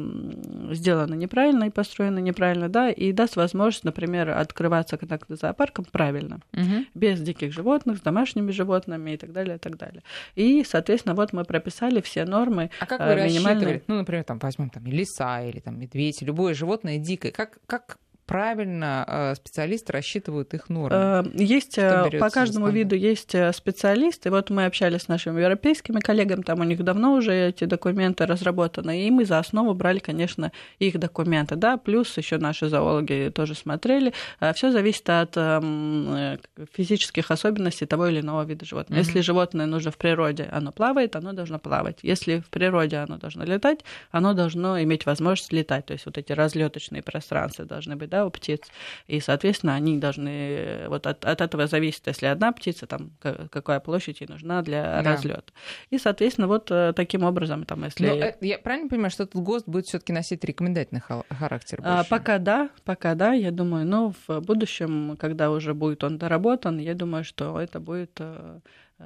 сделаны неправильно и построены неправильно, да, и даст возможность, например, открываться контакт с зоопарком правильно, угу. без диких животных, с домашними животными и так далее, и так далее. И, соответственно, вот мы прописали все нормы. А как вы минимальные... рассчитывали? Ну, например, там возьмем там лиса или там медведь, любое животное дикое. Как, как правильно э, специалисты рассчитывают их нормы? Э, есть э, по каждому виду есть специалисты. Вот мы общались с нашими европейскими коллегами, там у них давно уже эти документы разработаны, и мы за основу брали, конечно, их документы, да, плюс еще наши зоологи тоже смотрели. Все зависит от эм, физических особенностей того или иного вида животного. Mm-hmm. Если животное нужно в природе, оно плавает, оно должно плавать. Если в природе оно должно летать, оно должно иметь возможность летать. То есть вот эти разлеточные пространства должны быть да, у птиц. И, соответственно, они должны... Вот от, от этого зависит, если одна птица, там, какая площадь ей нужна для да. разлета. И, соответственно, вот э, таким образом, там, если... Но, э, я правильно понимаю, что этот ГОСТ будет все таки носить рекомендательный характер а, больше? Пока да, пока да, я думаю. Но в будущем, когда уже будет он доработан, я думаю, что это будет э,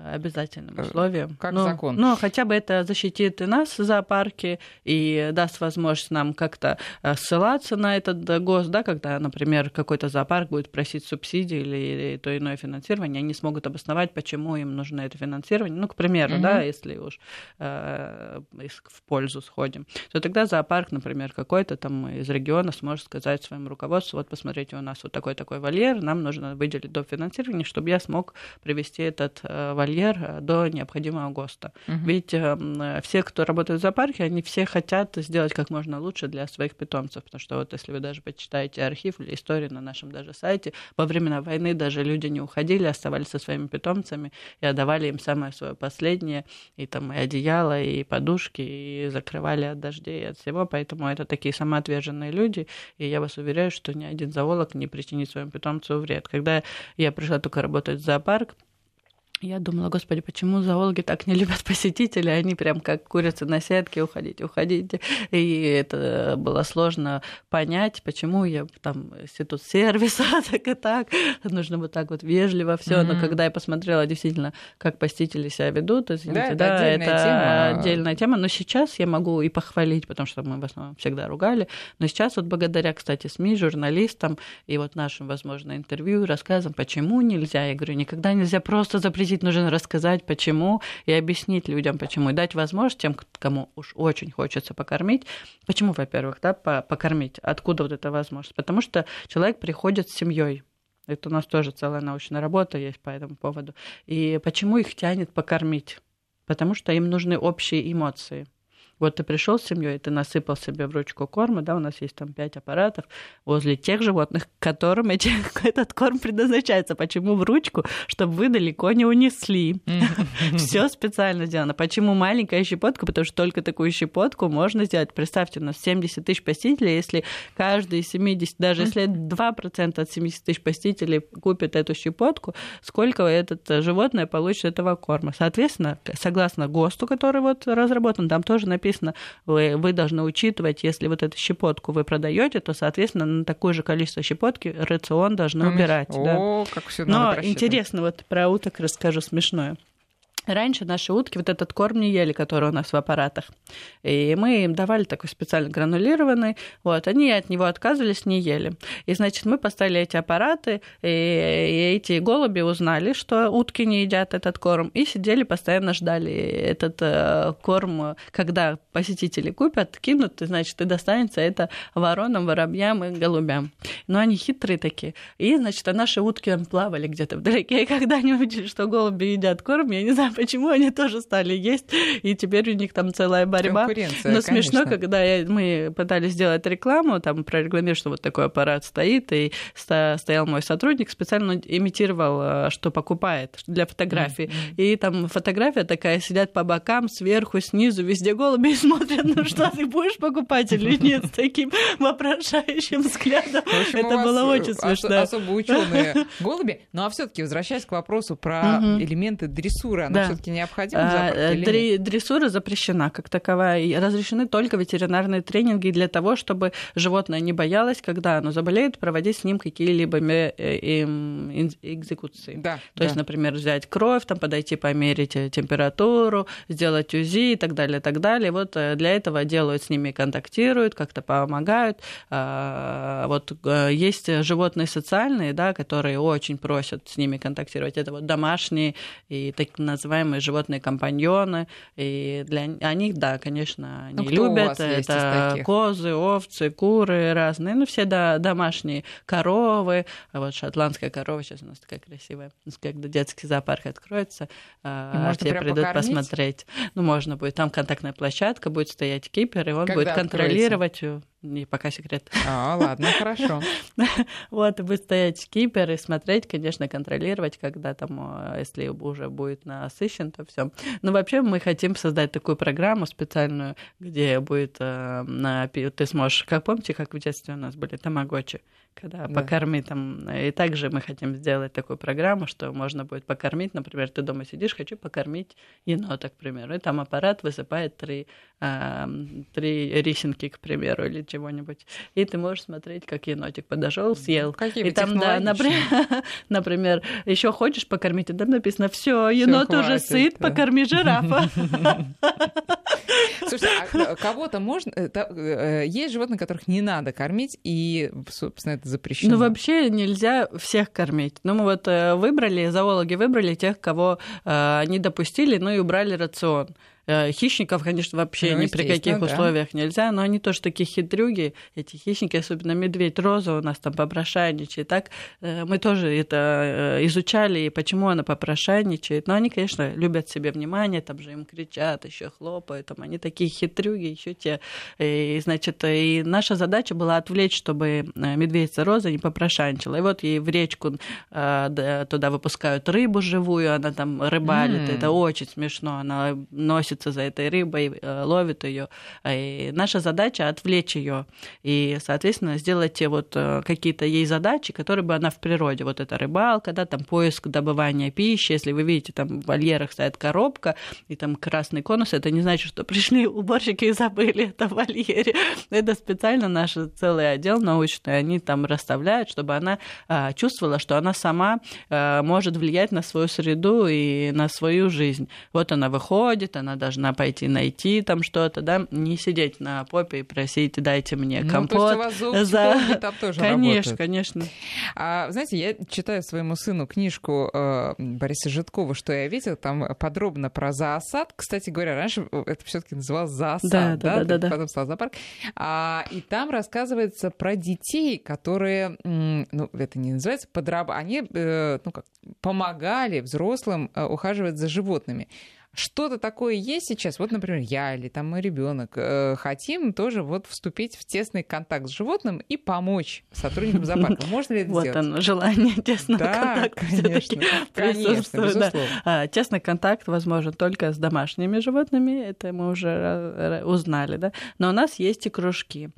обязательным условием. Как ну, закон. Но хотя бы это защитит и нас, зоопарки, и даст возможность нам как-то э, ссылаться на этот ГОСТ, да, когда, например, какой-то зоопарк будет просить субсидии или, то иное финансирование, они смогут обосновать, почему им нужно это финансирование. Ну, к примеру, mm-hmm. да, если уж э, в пользу сходим, то тогда зоопарк, например, какой-то там из региона сможет сказать своему руководству, вот посмотрите, у нас вот такой-такой вольер, нам нужно выделить до финансирования, чтобы я смог привести этот э, вольер вольер э, до необходимого ГОСТа. Угу. Ведь э, все, кто работает в зоопарке, они все хотят сделать как можно лучше для своих питомцев, потому что вот если вы даже почитаете архив или историю на нашем даже сайте, во времена войны даже люди не уходили, оставались со своими питомцами и отдавали им самое свое последнее, и там и одеяло, и подушки, и закрывали от дождей, и от всего, поэтому это такие самоотверженные люди, и я вас уверяю, что ни один зоолог не причинит своему питомцу вред. Когда я пришла только работать в зоопарк, я думала, господи, почему зоологи так не любят посетителей? Они прям как курицы на сетке, уходите, уходите. И это было сложно понять, почему я там институт сервиса, [laughs] так и так. Нужно вот так вот вежливо все. Mm-hmm. Но когда я посмотрела действительно, как посетители себя ведут, извините, да, да, это, отдельная, это тема. отдельная тема. Но сейчас я могу и похвалить, потому что мы в основном всегда ругали. Но сейчас вот благодаря, кстати, СМИ, журналистам и вот нашим, возможно, интервью, рассказам, почему нельзя, я говорю, никогда нельзя просто запретить запретить, нужно рассказать, почему, и объяснить людям, почему, и дать возможность тем, кому уж очень хочется покормить. Почему, во-первых, да, покормить? Откуда вот эта возможность? Потому что человек приходит с семьей, это у нас тоже целая научная работа есть по этому поводу. И почему их тянет покормить? Потому что им нужны общие эмоции. Вот ты пришел с семьей, ты насыпал себе в ручку корма, да, у нас есть там пять аппаратов возле тех животных, которым эти, [laughs] этот корм предназначается. Почему в ручку? Чтобы вы далеко не унесли. Все специально сделано. Почему маленькая щепотка? Потому что только такую щепотку можно сделать. Представьте, у нас 70 тысяч посетителей, если каждый из 70, даже если 2% от 70 тысяч посетителей купит эту щепотку, сколько это животное получит этого корма? Соответственно, согласно ГОСТу, который вот разработан, там тоже написано написано, вы, вы должны учитывать, если вот эту щепотку вы продаете, то, соответственно, на такое же количество щепотки рацион должны убирать. О, да. как все Но интересно, вот про уток расскажу смешное. Раньше наши утки вот этот корм не ели, который у нас в аппаратах. И мы им давали такой специально гранулированный. Вот, они от него отказывались, не ели. И, значит, мы поставили эти аппараты, и, и эти голуби узнали, что утки не едят этот корм, и сидели, постоянно ждали этот э, корм, когда посетители купят, кинут, и, значит, и достанется это воронам, воробьям и голубям. Но они хитрые такие. И, значит, а наши утки плавали где-то вдалеке, и когда они увидели, что голуби едят корм, я не знаю, почему они тоже стали есть, и теперь у них там целая борьба. Но смешно, конечно. когда я, мы пытались сделать рекламу, там прорекламировать, что вот такой аппарат стоит, и стоял мой сотрудник, специально имитировал, э, что покупает для фотографии. Mm-hmm. И там фотография такая, сидят по бокам, сверху, снизу, везде голуби и [laughs] смотрят, ну что, ты будешь покупать или нет, с таким вопрошающим взглядом. Общем, Это было очень смешно. Особо ученые [laughs] голуби. Ну а все-таки возвращаясь к вопросу про элементы дрессуры, да, все-таки необходимо в зоопарке? Дри- дрессура запрещена как таковая. И разрешены только ветеринарные тренинги для того, чтобы животное не боялось, когда оно заболеет, проводить с ним какие-либо экзекуции. Да, То да. есть, например, взять кровь, там подойти померить температуру, сделать УЗИ и так далее, и так далее. Вот для этого делают с ними, контактируют, как-то помогают. Вот есть животные социальные, да, которые очень просят с ними контактировать. Это вот домашние и так называемые животные компаньоны. И для них, да, конечно, они ну, любят. Это козы, овцы, куры разные. Ну, все да, домашние коровы. Вот шотландская корова сейчас у нас такая красивая. Когда детский зоопарк откроется, и все придут покормить? посмотреть. Ну, можно будет. Там контактная площадка, будет стоять кипер, и он Когда будет контролировать. Откроется? Не, пока секрет. А, ладно, хорошо. [laughs] Вот, будет стоять кипер и смотреть, конечно, контролировать, когда там, если уже будет насыщен, то все. Но вообще мы хотим создать такую программу специальную, где будет, ты сможешь, как помните, как в детстве у нас были тамагочи, когда да. покорми там. И также мы хотим сделать такую программу, что можно будет покормить, например, ты дома сидишь, хочу покормить енота, к примеру, и там аппарат высыпает три, три рисинки, к примеру, или чего-нибудь. И ты можешь смотреть, как енотик подошел, съел. Какие и там, да, [laughs] например, например еще хочешь покормить, и там написано: все, енот хватит, уже сыт, да. покорми жирафа. [laughs] Слушай, а кого-то можно... Есть животные, которых не надо кормить, и, собственно, это запрещено. Ну, вообще нельзя всех кормить. Ну, мы вот выбрали, зоологи выбрали тех, кого они допустили, ну и убрали рацион. Хищников, конечно, вообще ну, ни при каких да. условиях нельзя, но они тоже такие хитрюги, эти хищники, особенно медведь Роза у нас там попрошайничает. Так мы тоже это изучали, и почему она попрошайничает. Но они, конечно, любят себе внимание, там же им кричат, еще хлопают, там они такие хитрюги, еще те. И, значит, и наша задача была отвлечь, чтобы медведица Роза не попрошайничала. И вот ей в речку туда выпускают рыбу живую, она там рыбалит, mm. это очень смешно, она носит за этой рыбой, ловит ее. И наша задача отвлечь ее и, соответственно, сделать вот какие-то ей задачи, которые бы она в природе. Вот это рыбалка, да, там поиск добывания пищи. Если вы видите, там в вольерах стоит коробка, и там красный конус, это не значит, что пришли уборщики и забыли это в вольере. Это специально наш целый отдел научный, они там расставляют, чтобы она чувствовала, что она сама может влиять на свою среду и на свою жизнь. Вот она выходит, она должна пойти найти там что-то, да, не сидеть на попе и просить, дайте мне компот. Ну, то есть у вас за... там тоже Конечно, работают. конечно. А, знаете, я читаю своему сыну книжку э, Бориса Житкова «Что я видел», там подробно про зоосад. Кстати говоря, раньше это все таки называлось зоосад, да? да, да, да, да. потом стал зоопарк. А, и там рассказывается про детей, которые, ну, это не называется подраб... они, э, ну, как, помогали взрослым э, ухаживать за животными что-то такое есть сейчас, вот, например, я или там мой ребенок, э, хотим тоже вот вступить в тесный контакт с животным и помочь сотрудникам [laughs] зоопарка. Можно ли это вот сделать? Вот оно, желание тесного да, контакта конечно, конечно, безусловно. Да. Тесный контакт возможен только с домашними животными, это мы уже узнали, да. Но у нас есть и кружки.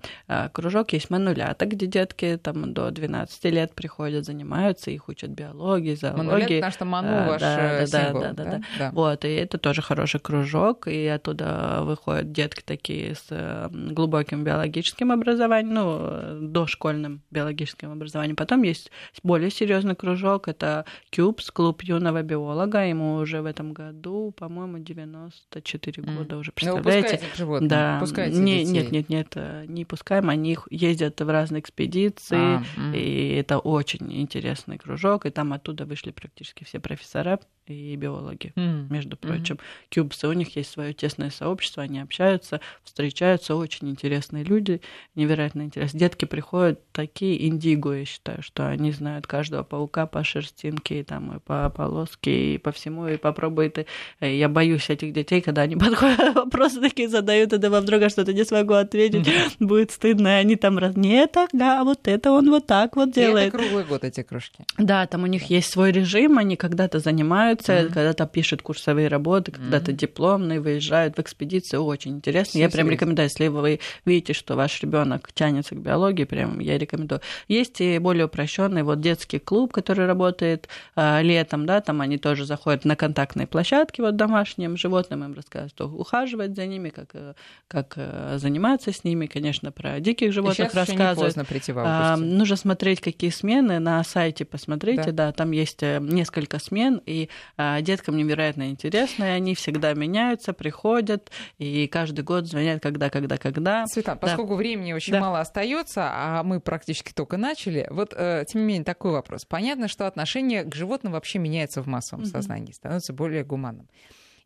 Кружок есть манулята, где детки там до 12 лет приходят, занимаются, их учат биологии, зоологии. Манулят, потому что ману ваш да, символ, да, да, да, да, да. Вот, и это тоже хороший кружок, и оттуда выходят детки такие с глубоким биологическим образованием, ну, дошкольным биологическим образованием. Потом есть более серьезный кружок, это Кюбс, клуб юного биолога, ему уже в этом году, по-моему, 94 mm. года уже, представляете? Ну, животных, да. пускайте не, детей. Нет, нет, нет, не пускаем, они ездят в разные экспедиции, а, mm. и это очень интересный кружок, и там оттуда вышли практически все профессора и биологи, mm. между прочим. Mm-hmm. Кюбсы, у них есть свое тесное сообщество, они общаются, встречаются, очень интересные люди, невероятно интересные. Детки приходят такие индиго, я считаю, что они знают каждого паука по шерстинке, и, там, и по полоске, и по всему, и попробуют. И я боюсь этих детей, когда они [laughs] подходят, вопросы такие задают, и друг друга что-то не смогу ответить, будет стыдно, и они там раз, нет, ага, вот это он вот так вот делает. И это круглый год эти кружки. Да, там у них есть свой режим, они когда-то занимаются учатся, mm-hmm. когда-то пишут курсовые работы, когда-то mm-hmm. дипломные, выезжают в экспедиции. Очень интересно. Все я прям рекомендую, если вы видите, что ваш ребенок тянется к биологии, прям я рекомендую. Есть и более упрощенный вот детский клуб, который работает а, летом, да, там они тоже заходят на контактные площадки вот домашним животным, им рассказывают, что ухаживать за ними, как, э, как э, заниматься с ними, конечно, про диких животных рассказывают. Не прийти в а, нужно смотреть, какие смены на сайте, посмотрите, да, да там есть э, несколько смен, и деткам невероятно интересно, и они всегда меняются, приходят, и каждый год звонят, когда, когда, когда. Светлана, да. поскольку времени очень да. мало остается, а мы практически только начали, вот, э, тем не менее, такой вопрос. Понятно, что отношение к животным вообще меняется в массовом mm-hmm. сознании, становится более гуманным.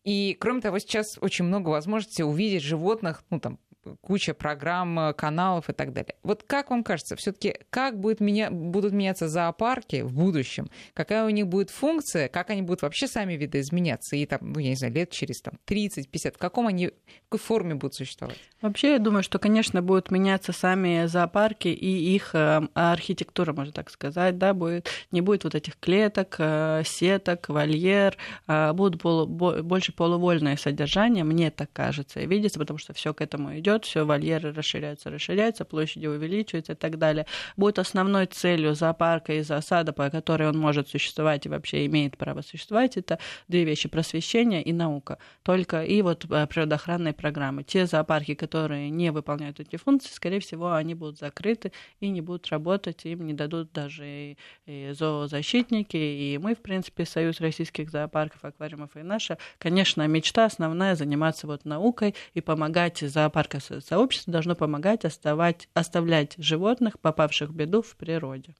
И, кроме того, сейчас очень много возможностей увидеть животных, ну, там, куча программ, э, каналов и так далее. Вот как вам кажется, все-таки как будет меня, будут меняться зоопарки в будущем? Какая у них будет функция? Как они будут вообще сами видоизменяться? И там, ну, я не знаю, лет через там, 30-50, в каком они, в какой форме будут существовать? Вообще, я думаю, что, конечно, будут меняться сами зоопарки и их э, архитектура, можно так сказать, да, будет, не будет вот этих клеток, э, сеток, вольер, э, будут полу, больше полувольное содержание, мне так кажется, видится, потому что все к этому идет идет, все вольеры расширяются, расширяются, площади увеличиваются и так далее. Будет основной целью зоопарка и зоосада, по которой он может существовать и вообще имеет право существовать, это две вещи – просвещение и наука. Только и вот э, природоохранные программы. Те зоопарки, которые не выполняют эти функции, скорее всего, они будут закрыты и не будут работать, им не дадут даже и зоозащитники, и мы, в принципе, Союз российских зоопарков, аквариумов и наша, конечно, мечта основная заниматься вот наукой и помогать зоопаркам сообщество должно помогать оставать, оставлять животных, попавших в беду в природе.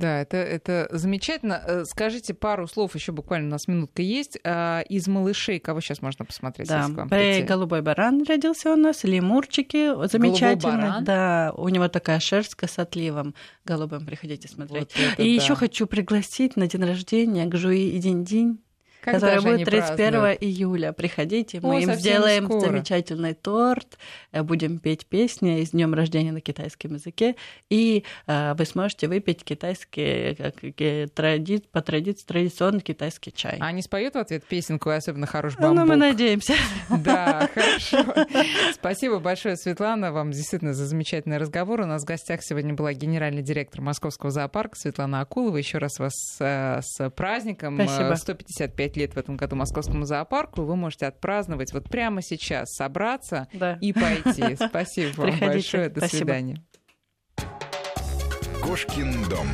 Да, это, это замечательно. Э, скажите пару слов, еще буквально у нас минутка есть. А, из малышей, кого сейчас можно посмотреть? Да, голубой баран родился у нас, лемурчики, замечательно. Да, у него такая шерсть с отливом голубым, приходите смотреть. Вот и да. еще хочу пригласить на день рождения к Жуи и Динь-Динь Когда который будет 31 празднуют? июля. Приходите, мы О, им сделаем скоро. замечательный торт, э, будем петь песни с днем рождения на китайском языке, и э, вы сможете выпить китайский, как, тради, по традиции, традиционный китайский чай. А они споют в ответ песенку, особенно хорош бамбук? Ну, мы надеемся. [laughs] Да, хорошо. Спасибо большое, Светлана, вам действительно за замечательный разговор. У нас в гостях сегодня была генеральный директор Московского зоопарка Светлана Акулова. Еще раз вас э, с праздником. Спасибо. 155 лет в этом году Московскому зоопарку. Вы можете отпраздновать вот прямо сейчас, собраться да. и пойти. [laughs] Спасибо вам большое. До свидания. Кошкин дом.